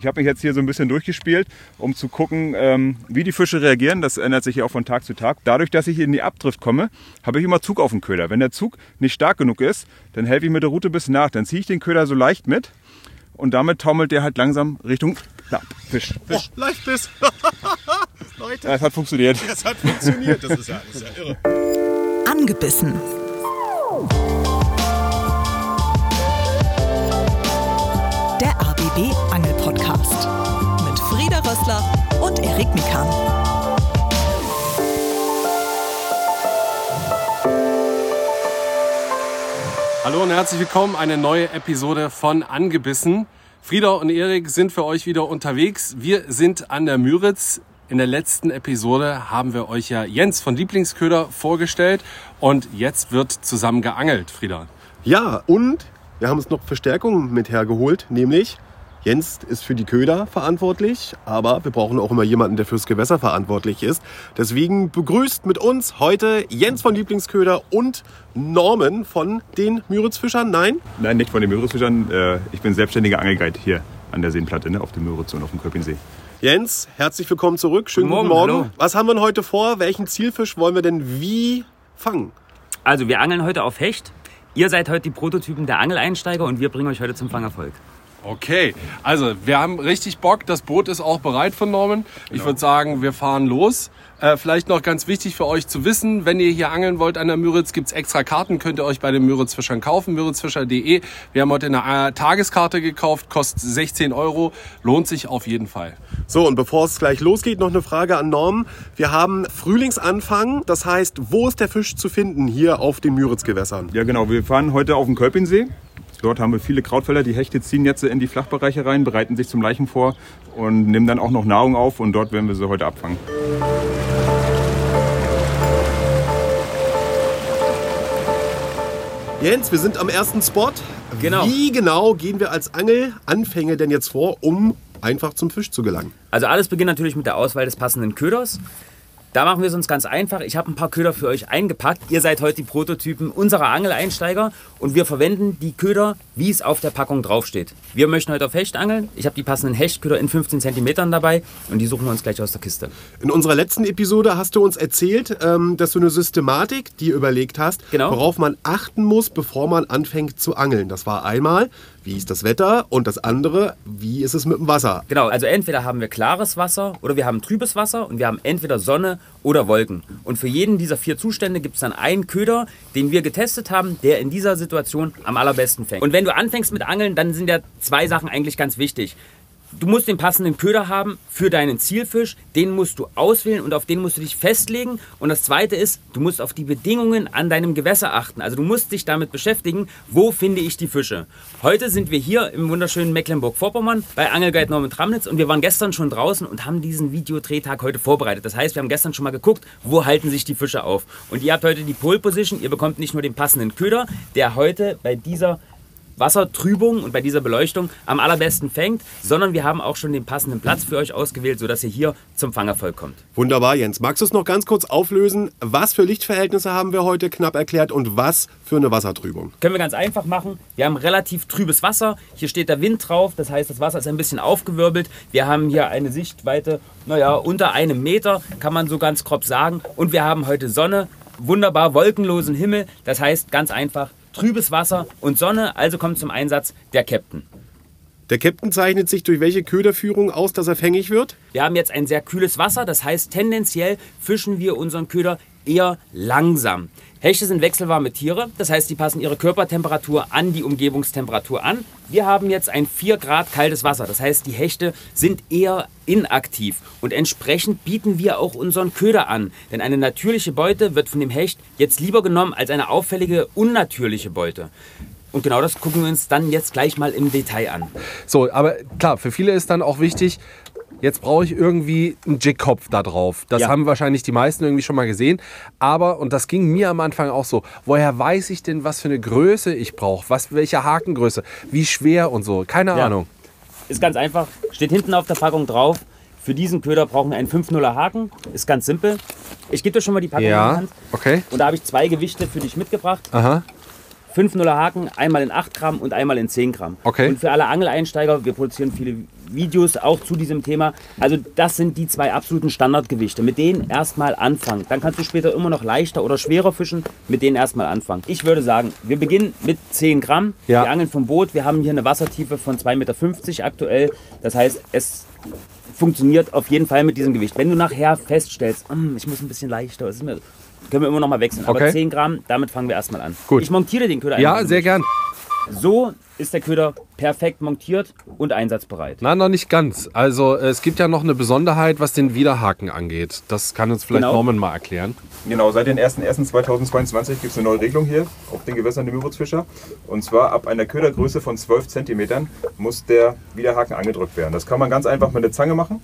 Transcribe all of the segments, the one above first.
Ich habe mich jetzt hier so ein bisschen durchgespielt, um zu gucken, ähm, wie die Fische reagieren. Das ändert sich ja auch von Tag zu Tag. Dadurch, dass ich in die Abdrift komme, habe ich immer Zug auf dem Köder. Wenn der Zug nicht stark genug ist, dann helfe ich mit der Route bis nach. Dann ziehe ich den Köder so leicht mit und damit taumelt der halt langsam Richtung na, Fisch. Fisch. Oh, Leichtbiss. Leute. Das hat funktioniert. Das hat funktioniert. Das ist ja, das ist ja irre. Angebissen. Der ABB mit Rössler und Erik Mikan. Hallo und herzlich willkommen, eine neue Episode von Angebissen. Frieda und Erik sind für euch wieder unterwegs. Wir sind an der Müritz. In der letzten Episode haben wir euch ja Jens von Lieblingsköder vorgestellt und jetzt wird zusammen geangelt, Frieda. Ja, und wir haben uns noch Verstärkung mit hergeholt, nämlich Jens ist für die Köder verantwortlich, aber wir brauchen auch immer jemanden, der fürs Gewässer verantwortlich ist. Deswegen begrüßt mit uns heute Jens von Lieblingsköder und Norman von den Müritzfischern. Nein? Nein, nicht von den Müritzfischern. Äh, ich bin selbstständiger Angelguide hier an der Seenplatte ne, auf dem Müritz und auf dem Köpinsee. Jens, herzlich willkommen zurück. Schönen guten Morgen. Guten Morgen. Was haben wir denn heute vor? Welchen Zielfisch wollen wir denn wie fangen? Also wir angeln heute auf Hecht. Ihr seid heute die Prototypen der Angeleinsteiger und wir bringen euch heute zum Fangerfolg. Okay, also wir haben richtig Bock. Das Boot ist auch bereit von Norman. Genau. Ich würde sagen, wir fahren los. Äh, vielleicht noch ganz wichtig für euch zu wissen, wenn ihr hier angeln wollt an der Müritz, gibt's extra Karten, könnt ihr euch bei den Müritzfischern kaufen, müritzfischer.de. Wir haben heute eine äh, Tageskarte gekauft, kostet 16 Euro, lohnt sich auf jeden Fall. So, und bevor es gleich losgeht, noch eine Frage an Norm. Wir haben Frühlingsanfang, das heißt, wo ist der Fisch zu finden hier auf den Müritzgewässern? Ja genau, wir fahren heute auf den Kölpinsee. Dort haben wir viele Krautfelder. Die Hechte ziehen jetzt in die Flachbereiche rein, bereiten sich zum Leichen vor und nehmen dann auch noch Nahrung auf. Und dort werden wir sie heute abfangen. Jens, wir sind am ersten Spot. Genau. Wie genau gehen wir als Angelanfänger denn jetzt vor, um einfach zum Fisch zu gelangen? Also alles beginnt natürlich mit der Auswahl des passenden Köders. Da machen wir es uns ganz einfach. Ich habe ein paar Köder für euch eingepackt. Ihr seid heute die Prototypen unserer Angeleinsteiger und wir verwenden die Köder, wie es auf der Packung draufsteht. Wir möchten heute auf Hecht angeln. Ich habe die passenden Hechtköder in 15 cm dabei und die suchen wir uns gleich aus der Kiste. In unserer letzten Episode hast du uns erzählt, ähm, dass du eine Systematik dir überlegt hast, genau. worauf man achten muss, bevor man anfängt zu angeln. Das war einmal, wie ist das Wetter und das andere, wie ist es mit dem Wasser? Genau, also entweder haben wir klares Wasser oder wir haben trübes Wasser und wir haben entweder Sonne oder Wolken. Und für jeden dieser vier Zustände gibt es dann einen Köder, den wir getestet haben, der in dieser Situation am allerbesten fängt. Und wenn du anfängst mit Angeln, dann sind ja zwei Sachen eigentlich ganz wichtig. Du musst den passenden Köder haben für deinen Zielfisch, den musst du auswählen und auf den musst du dich festlegen. Und das zweite ist, du musst auf die Bedingungen an deinem Gewässer achten. Also du musst dich damit beschäftigen, wo finde ich die Fische. Heute sind wir hier im wunderschönen Mecklenburg-Vorpommern bei Angelguide Norman Tramnitz und wir waren gestern schon draußen und haben diesen Videodrehtag heute vorbereitet. Das heißt, wir haben gestern schon mal geguckt, wo halten sich die Fische auf. Und ihr habt heute die Pole Position, ihr bekommt nicht nur den passenden Köder, der heute bei dieser Wassertrübung und bei dieser Beleuchtung am allerbesten fängt, sondern wir haben auch schon den passenden Platz für euch ausgewählt, sodass ihr hier zum Fangervolk kommt. Wunderbar, Jens. Magst du es noch ganz kurz auflösen? Was für Lichtverhältnisse haben wir heute knapp erklärt und was für eine Wassertrübung? Können wir ganz einfach machen. Wir haben relativ trübes Wasser. Hier steht der Wind drauf, das heißt, das Wasser ist ein bisschen aufgewirbelt. Wir haben hier eine Sichtweite, naja, unter einem Meter, kann man so ganz grob sagen. Und wir haben heute Sonne, wunderbar wolkenlosen Himmel. Das heißt, ganz einfach, trübes Wasser und Sonne, also kommt zum Einsatz der Captain. Der Captain zeichnet sich durch welche Köderführung aus, dass er fängig wird? Wir haben jetzt ein sehr kühles Wasser, das heißt tendenziell fischen wir unseren Köder eher langsam. Hechte sind wechselwarme Tiere, das heißt, die passen ihre Körpertemperatur an die Umgebungstemperatur an. Wir haben jetzt ein 4 Grad kaltes Wasser, das heißt, die Hechte sind eher inaktiv und entsprechend bieten wir auch unseren Köder an. Denn eine natürliche Beute wird von dem Hecht jetzt lieber genommen als eine auffällige, unnatürliche Beute. Und genau das gucken wir uns dann jetzt gleich mal im Detail an. So, aber klar, für viele ist dann auch wichtig, jetzt brauche ich irgendwie einen Jigkopf da drauf. Das ja. haben wahrscheinlich die meisten irgendwie schon mal gesehen. Aber, und das ging mir am Anfang auch so, woher weiß ich denn, was für eine Größe ich brauche? Was, welche Hakengröße? Wie schwer und so? Keine ja. Ahnung. Ist ganz einfach. Steht hinten auf der Packung drauf. Für diesen Köder brauchen wir einen 5-0er Haken. Ist ganz simpel. Ich gebe dir schon mal die Packung ja. in die Hand. Okay. Und da habe ich zwei Gewichte für dich mitgebracht. Aha. 5 0er Haken, einmal in 8 Gramm und einmal in 10 Gramm. Okay. Und für alle Angeleinsteiger, wir produzieren viele Videos auch zu diesem Thema. Also das sind die zwei absoluten Standardgewichte. Mit denen erstmal anfangen. Dann kannst du später immer noch leichter oder schwerer fischen. Mit denen erstmal anfangen. Ich würde sagen, wir beginnen mit 10 Gramm. Ja. Wir angeln vom Boot. Wir haben hier eine Wassertiefe von 2,50 Meter aktuell. Das heißt, es funktioniert auf jeden Fall mit diesem Gewicht. Wenn du nachher feststellst, "Hm, ich muss ein bisschen leichter, es ist mir, können wir immer noch mal wechseln. Aber Okay. 10 Gramm, damit fangen wir erstmal an. Gut. Ich montiere den Köder Ja, einfach sehr gern. So ist der Köder perfekt montiert und einsatzbereit. Na, noch nicht ganz. Also es gibt ja noch eine Besonderheit, was den Widerhaken angeht. Das kann uns vielleicht Genau. Norman mal erklären. Genau, seit den 1.1.2022 gibt es eine neue Regelung hier auf den Gewässern der Müritzfischer. Und zwar ab einer Ködergröße von 12 cm muss der Widerhaken angedrückt werden. Das kann man ganz einfach mit der Zange machen.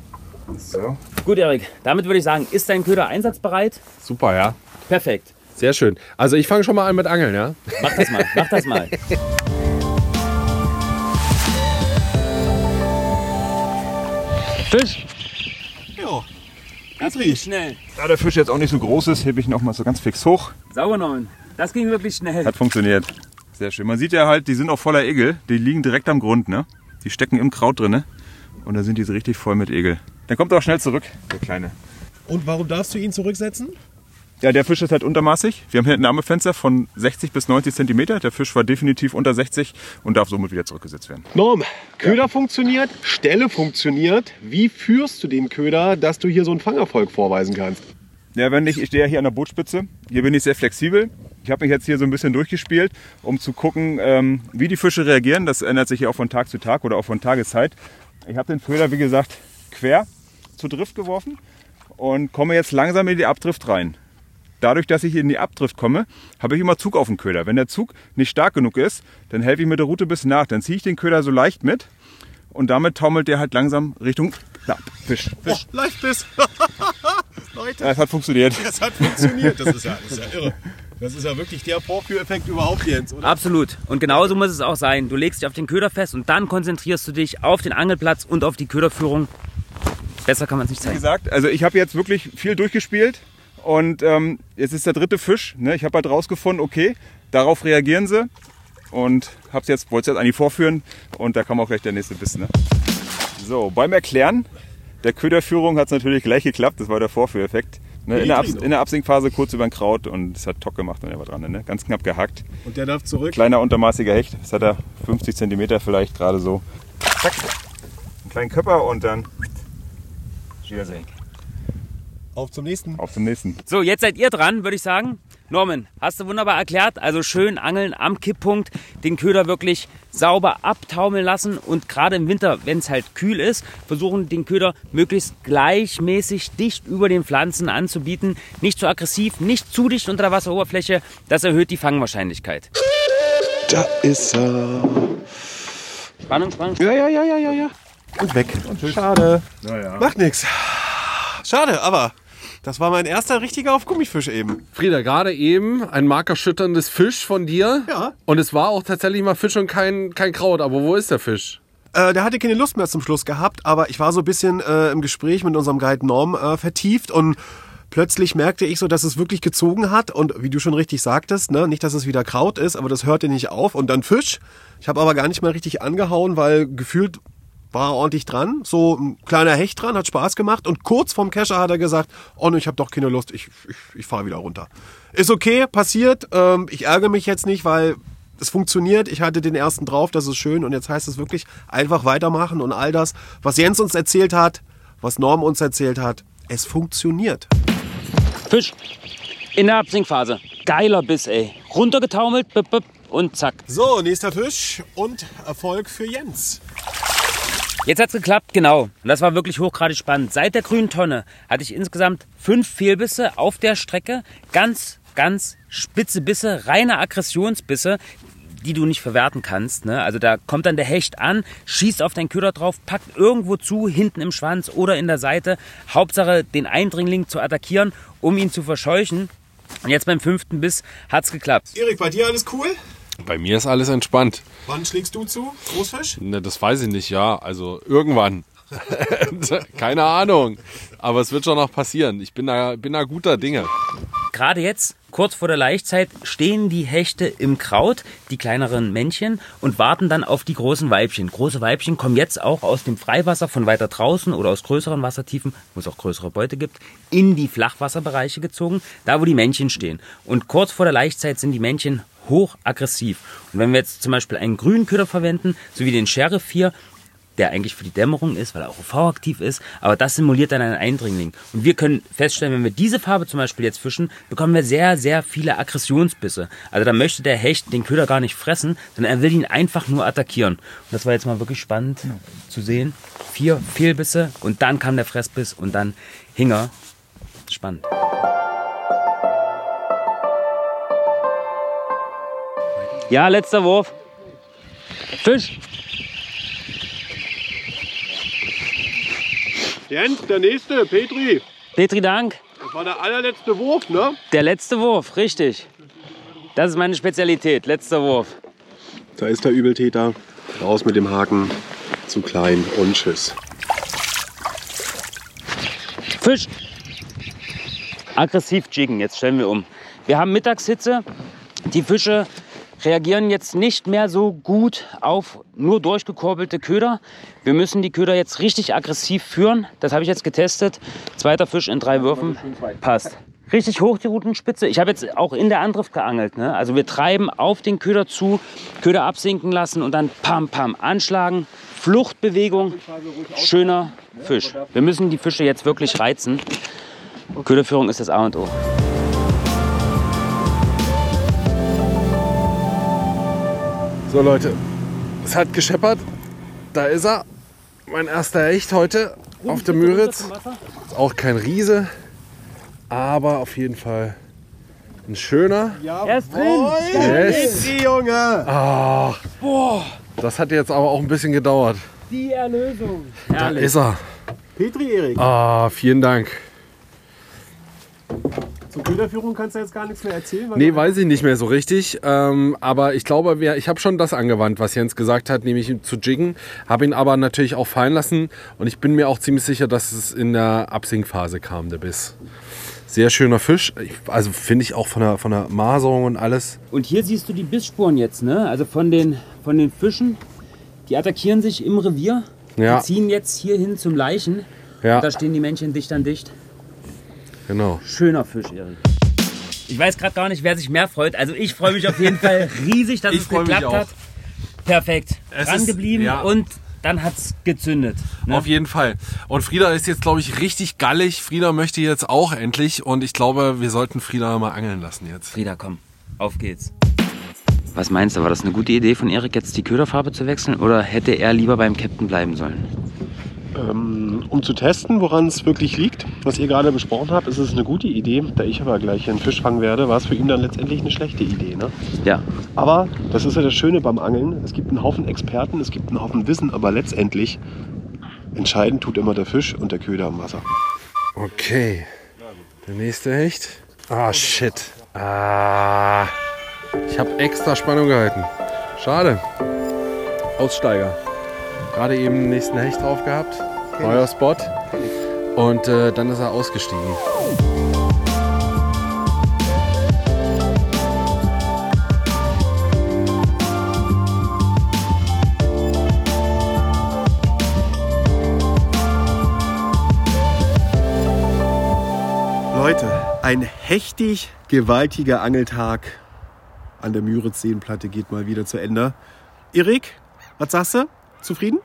So. Gut, Erik, damit würde ich sagen, ist dein Köder einsatzbereit? Super, ja. Perfekt. Sehr schön. Also ich fange schon mal an mit Angeln, ja? Mach das mal, mach das mal. Fisch. Ja. Das ging schnell. Da der Fisch jetzt auch nicht so groß ist, hebe ich noch mal so ganz fix hoch. Sauber genommen. Das ging wirklich schnell. Hat funktioniert. Sehr schön. Man sieht ja halt, die sind auch voller Egel. Die liegen direkt am Grund, ne? Die stecken im Kraut drin. Und da sind die so richtig voll mit Egel. Dann kommt auch schnell zurück, der Kleine. Und warum darfst du ihn zurücksetzen? Ja, der Fisch ist halt untermaßig. Wir haben hier ein Nahmefenster von 60 bis 90 Zentimeter. Der Fisch war definitiv unter 60 und darf somit wieder zurückgesetzt werden. Norm, Köder funktioniert, Stelle funktioniert. Wie führst du den Köder, dass du hier so einen Fangerfolg vorweisen kannst? Ja, wenn ich, ich stehe ja hier an der Bootspitze. Hier bin ich sehr flexibel. Ich habe mich jetzt hier so ein bisschen durchgespielt, um zu gucken, ähm, wie die Fische reagieren. Das ändert sich ja auch von Tag zu Tag oder auch von Tageszeit. Ich habe den Köder, wie gesagt, quer zur Drift geworfen und komme jetzt langsam in die Abdrift rein. Dadurch, dass ich in die Abdrift komme, habe ich immer Zug auf dem Köder. Wenn der Zug nicht stark genug ist, dann helfe ich mit der Route bis nach. Dann ziehe ich den Köder so leicht mit und damit taumelt der halt langsam Richtung na, Fisch. Fisch. Oh, Leichtbiss. Leute, Ja, Es hat funktioniert. das hat funktioniert. Das ist ja, das ist ja irre. Das ist ja wirklich der Vorführeffekt überhaupt, Jens, oder? Absolut. Und genauso muss es auch sein. Du legst dich auf den Köder fest und dann konzentrierst du dich auf den Angelplatz und auf die Köderführung. Besser kann man es nicht Wie zeigen. gesagt, also ich habe jetzt wirklich viel durchgespielt und ähm, jetzt ist der dritte Fisch. Ne? Ich habe halt rausgefunden, okay, darauf reagieren sie und hab's jetzt, wollte es jetzt eigentlich vorführen und da kam auch gleich der nächste Biss. Ne? So, beim Erklären der Köderführung hat es natürlich gleich geklappt, das war der Vorführeffekt. Ne? In, der Abs in der Absinkphase kurz über den Kraut und es hat Tock gemacht und er war dran, ne? ganz knapp gehackt. Und der darf zurück. Kleiner untermaßiger Hecht, das hat er 50 cm vielleicht gerade so. Zack, einen kleinen Köpper und dann Wiedersehen. Auf zum nächsten. Auf zum nächsten. So, jetzt seid ihr dran, würde ich sagen. Norman, hast du wunderbar erklärt. Also schön angeln am Kipppunkt, den Köder wirklich sauber abtaumeln lassen und gerade im Winter, wenn es halt kühl ist, versuchen den Köder möglichst gleichmäßig dicht über den Pflanzen anzubieten. Nicht zu aggressiv, nicht zu dicht unter der Wasseroberfläche. Das erhöht die Fangwahrscheinlichkeit. Da ist er. Spannung, Spannung. Ja, ja, ja, ja, ja, ja. Und weg. Schade. Naja. Macht nix. Schade, aber das war mein erster richtiger auf Gummifisch eben. Frieda, gerade eben ein markerschütterndes Fisch von dir. Ja. Und es war auch tatsächlich mal Fisch und kein, kein Kraut. Aber wo ist der Fisch? Äh, der hatte keine Lust mehr zum Schluss gehabt, aber ich war so ein bisschen äh, im Gespräch mit unserem Guide Norm äh, vertieft und plötzlich merkte ich so, dass es wirklich gezogen hat und wie du schon richtig sagtest, ne, nicht, dass es wieder Kraut ist, aber das hörte nicht auf und dann Fisch. Ich habe aber gar nicht mehr richtig angehauen, weil gefühlt war ordentlich dran, so ein kleiner Hecht dran, hat Spaß gemacht und kurz vorm Kescher hat er gesagt, oh ne, ich habe doch keine Lust, ich, ich, ich fahre wieder runter. Ist okay, passiert, ähm, ich ärgere mich jetzt nicht, weil es funktioniert, ich hatte den ersten drauf, das ist schön und jetzt heißt es wirklich einfach weitermachen und all das, was Jens uns erzählt hat, was Norm uns erzählt hat, es funktioniert. Fisch. In der Absinkphase. Geiler Biss, ey. Runtergetaumelt, und zack. So, nächster Fisch und Erfolg für Jens. Jetzt hat's geklappt, genau. Und das war wirklich hochgradig spannend. Seit der grünen Tonne hatte ich insgesamt fünf Fehlbisse auf der Strecke. Ganz, ganz spitze Bisse, reine Aggressionsbisse, die du nicht verwerten kannst. Ne? Also da kommt dann der Hecht an, schießt auf deinen Köder drauf, packt irgendwo zu, hinten im Schwanz oder in der Seite. Hauptsache den Eindringling zu attackieren, um ihn zu verscheuchen. Und jetzt beim fünften Biss hat's geklappt. Erik, bei dir alles cool? Bei mir ist alles entspannt. Wann schlägst du zu? Großfisch? Ne, das weiß ich nicht, ja. Also irgendwann. Keine Ahnung. Aber es wird schon noch passieren. Ich bin da, bin da guter Dinge. Gerade jetzt kurz vor der Laichzeit stehen die Hechte im Kraut, die kleineren Männchen, und warten dann auf die großen Weibchen. Große Weibchen kommen jetzt auch aus dem Freiwasser von weiter draußen oder aus größeren Wassertiefen, wo es auch größere Beute gibt, in die Flachwasserbereiche gezogen, da wo die Männchen stehen. Und kurz vor der Laichzeit sind die Männchen hochaggressiv. Und wenn wir jetzt zum Beispiel einen grünen Köder verwenden, so wie den Sheriff hier, der eigentlich für die Dämmerung ist, weil er auch UV-aktiv ist, aber das simuliert dann einen Eindringling. Und wir können feststellen, wenn wir diese Farbe zum Beispiel jetzt fischen, bekommen wir sehr, sehr viele Aggressionsbisse. Also da möchte der Hecht den Köder gar nicht fressen, sondern er will ihn einfach nur attackieren. Und das war jetzt mal wirklich spannend zu sehen. Vier Fehlbisse und dann kam der Fressbiss und dann hing er. Spannend. Ja, letzter Wurf. Fisch. Jens, der nächste, Petri. Petri Dank. Das war der allerletzte Wurf, ne? Der letzte Wurf, richtig. Das ist meine Spezialität, letzter Wurf. Da ist der Übeltäter. Raus mit dem Haken. Zu klein und tschüss. Fisch. Aggressiv jiggen, jetzt stellen wir um. Wir haben Mittagshitze. Die Fische reagieren jetzt nicht mehr so gut auf nur durchgekurbelte Köder. Wir müssen die Köder jetzt richtig aggressiv führen. Das habe ich jetzt getestet. Zweiter Fisch in drei Würfen. Passt. Richtig hoch die Rutenspitze. Ich habe jetzt auch in der Andrift geangelt. Ne? Also wir treiben auf den Köder zu, Köder absinken lassen und dann pam pam anschlagen. Fluchtbewegung, schöner Fisch. Wir müssen die Fische jetzt wirklich reizen. Köderführung ist das A und O. So Leute, es hat gescheppert. Da ist er. Mein erster Hecht heute auf der Müritz. Ist auch kein Riese, aber auf jeden Fall ein schöner. Er ist drin. Yes. Petri, Junge! Ah, das hat jetzt aber auch ein bisschen gedauert. Die Erlösung. Da ist er. Petri, Erik. Ah, vielen Dank. Zur Köderführung kannst du jetzt gar nichts mehr erzählen. weil Nee, weiß ich nicht mehr so richtig. Ähm, aber ich glaube, wir, ich habe schon das angewandt, was Jens gesagt hat, nämlich zu jiggen. Habe ihn aber natürlich auch fallen lassen. Und ich bin mir auch ziemlich sicher, dass es in der Absinkphase kam, der Biss. Sehr schöner Fisch. Also finde ich auch von der, von der Maserung und alles. Und hier siehst du die Bissspuren jetzt, ne? Also von den, von den Fischen. Die attackieren sich im Revier. Ja. Die ziehen jetzt hier hin zum Leichen. Ja, Und da stehen die Männchen dicht an dicht. Genau. Schöner Fisch, Erik. Ich weiß gerade gar nicht, wer sich mehr freut. Also ich freue mich auf jeden Fall riesig, dass Ich es geklappt auch. hat. Perfekt. Es Dran ist- geblieben ja. und dann hat es gezündet. Ne? Auf jeden Fall. Und Frieda ist jetzt, glaube ich, richtig gallig. Frieda möchte jetzt auch endlich. Und ich glaube, wir sollten Frieda mal angeln lassen jetzt. Frieda, komm, auf geht's. Was meinst du, war das eine gute Idee von Erik, jetzt die Köderfarbe zu wechseln? Oder hätte er lieber beim Captain bleiben sollen? Ähm, um zu testen, woran es wirklich liegt, was ihr gerade besprochen habt, ist es eine gute Idee. Da ich aber gleich einen Fisch fangen werde, war es für ihn dann letztendlich eine schlechte Idee. Ne? Ja, Aber das ist ja das Schöne beim Angeln. Es gibt einen Haufen Experten, es gibt einen Haufen Wissen, aber letztendlich entscheidend tut immer der Fisch und der Köder am Wasser. Okay. Der nächste Hecht. Ah, shit. Ah. Ich habe extra Spannung gehalten. Schade. Aussteiger. Gerade eben den nächsten Hecht drauf gehabt. Neuer Spot. Und äh, dann ist er ausgestiegen. Leute, ein hechtig gewaltiger Angeltag an der Müritz-Seenplatte geht mal wieder zu Ende. Erik, was sagst du? Zufrieden?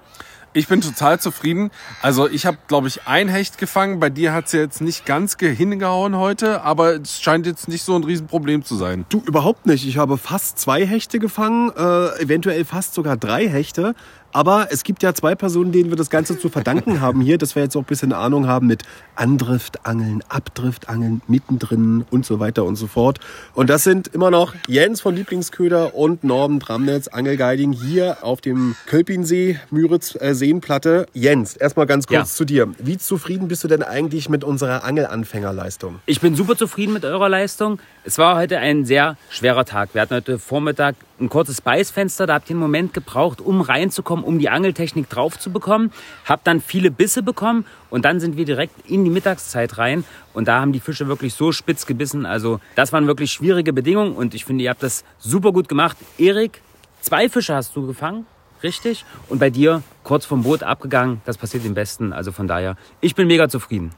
Ich bin total zufrieden. Also ich habe, glaube ich, ein Hecht gefangen. Bei dir hat es jetzt nicht ganz ge- hingehauen heute, aber es scheint jetzt nicht so ein Riesenproblem zu sein. Du, überhaupt nicht. Ich habe fast zwei Hechte gefangen, äh, eventuell fast sogar drei Hechte. Aber es gibt ja zwei Personen, denen wir das Ganze zu verdanken haben hier, dass wir jetzt auch ein bisschen Ahnung haben mit Andriftangeln, Abdriftangeln, mittendrin und so weiter und so fort. Und das sind immer noch Jens von Lieblingsköder und Norman Dramnitz, Angelguiding hier auf dem Kölpinsee, Müritz äh, Seenplatte. Jens, erstmal ganz kurz Ja. zu dir. Wie zufrieden bist du denn eigentlich mit unserer Angelanfängerleistung? Ich bin super zufrieden mit eurer Leistung. Es war heute ein sehr schwerer Tag. Wir hatten heute Vormittag ein kurzes Beißfenster, da habt ihr einen Moment gebraucht, um reinzukommen, um die Angeltechnik drauf zu bekommen. Habt dann viele Bisse bekommen und dann sind wir direkt in die Mittagszeit rein und da haben die Fische wirklich so spitz gebissen. Also das waren wirklich schwierige Bedingungen und ich finde, ihr habt das super gut gemacht. Erik, zwei Fische hast du gefangen, richtig? Und bei dir kurz vom Boot abgegangen, das passiert im Besten. Also von daher, ich bin mega zufrieden.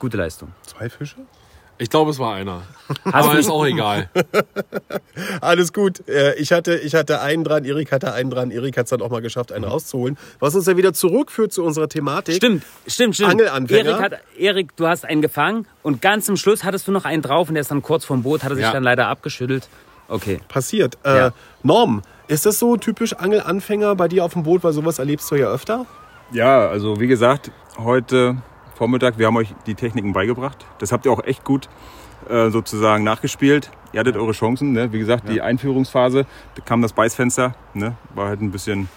Gute Leistung. Zwei Fische? Ich glaube, es war einer. Hast Aber ist auch egal. Alles gut. Äh, Ich hatte, ich hatte einen dran, Erik hatte einen dran. Erik hat es dann auch mal geschafft, einen rauszuholen. Was uns ja wieder zurückführt zu unserer Thematik. Stimmt, stimmt, stimmt. Angelanfänger. Erik, hat, Erik, du hast einen gefangen und ganz zum Schluss hattest du noch einen drauf und der ist dann kurz vom Boot, hat er sich Ja. dann leider abgeschüttelt. Okay. Passiert. Äh, Ja. Norm, ist das so typisch Angelanfänger bei dir auf dem Boot? Weil sowas erlebst du ja öfter. Ja, also wie gesagt, heute Vormittag, wir haben euch die Techniken beigebracht. Das habt ihr auch echt gut äh, sozusagen nachgespielt. Ihr hattet eure Chancen. Ne? Wie gesagt, die Einführungsphase, da kam das Beißfenster. Ne? War halt ein bisschen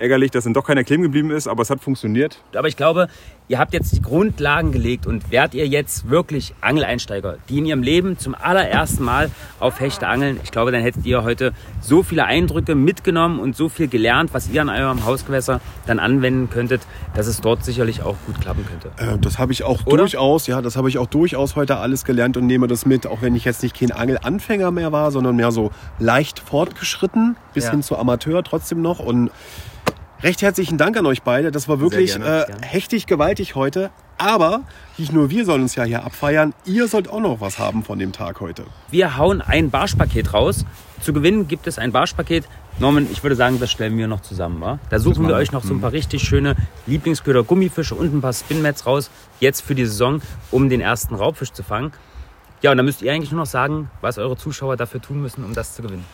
ärgerlich, dass dann doch keiner kleben geblieben ist, aber es hat funktioniert. Aber ich glaube, ihr habt jetzt die Grundlagen gelegt und wärt ihr jetzt wirklich Angeleinsteiger, die in ihrem Leben zum allerersten Mal auf Hechte angeln, ich glaube, dann hättet ihr heute so viele Eindrücke mitgenommen und so viel gelernt, was ihr an eurem Hausgewässer dann anwenden könntet, dass es dort sicherlich auch gut klappen könnte. Äh, das habe ich auch Oder? durchaus, ja, das habe ich auch durchaus heute alles gelernt und nehme das mit, auch wenn ich jetzt nicht kein Angelanfänger mehr war, sondern mehr so leicht fortgeschritten, bis Ja. hin zu Amateur trotzdem noch. Und recht herzlichen Dank an euch beide. Das war wirklich gerne, äh, hechtig gewaltig heute. Aber nicht nur wir sollen uns ja hier abfeiern, ihr sollt auch noch was haben von dem Tag heute. Wir hauen ein Barschpaket raus. Zu gewinnen gibt es ein Barschpaket. Norman, ich würde sagen, das stellen wir noch zusammen. Wa? Da suchen wir euch noch so ein paar richtig schöne Lieblingsköder, Gummifische und ein paar Spinmats raus, jetzt für die Saison, um den ersten Raubfisch zu fangen. Ja, und dann müsst ihr eigentlich nur noch sagen, was eure Zuschauer dafür tun müssen, um das zu gewinnen.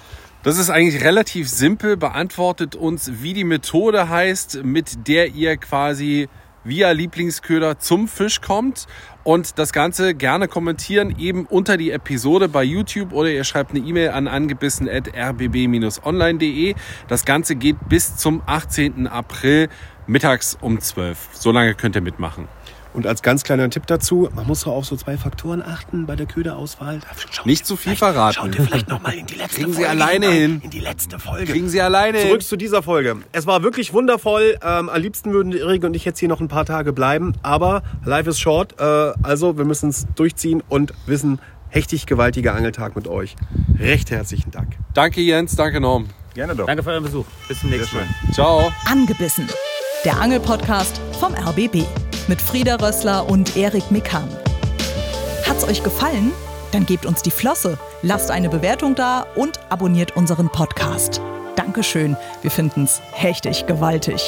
Das ist eigentlich relativ simpel. Beantwortet uns, wie die Methode heißt, mit der ihr quasi via Lieblingsköder zum Fisch kommt. Und das Ganze gerne kommentieren eben unter die Episode bei YouTube oder ihr schreibt eine E-Mail an angebissen.rbb-online.de. Das Ganze geht bis zum 18. April mittags um 12. So lange könnt ihr mitmachen. Und als ganz kleiner Tipp dazu, man muss so auf so zwei Faktoren achten bei der Köderauswahl. Schaut Nicht zu viel verraten. Schaut ihr vielleicht noch mal in die letzte Kriegen Sie Folge alleine hinein. hin. In die letzte Folge. Kriegen Sie alleine hin. Zurück zu dieser Folge. Es war wirklich wundervoll. Ähm, am liebsten würden Erik und ich jetzt hier noch ein paar Tage bleiben. Aber life is short. Äh, also wir müssen es durchziehen und wissen, hechtig gewaltiger Angeltag mit euch. Recht herzlichen Dank. Danke Jens, danke Norm. Gerne doch. Danke für euren Besuch. Bis zum nächsten Mal. Ciao. Angebissen. Der Angelpodcast vom RBB mit Frieda Rössler und Erik Mikan. Hat's euch gefallen? Dann gebt uns die Flosse, lasst eine Bewertung da und abonniert unseren Podcast. Dankeschön, wir finden's hechtig gewaltig.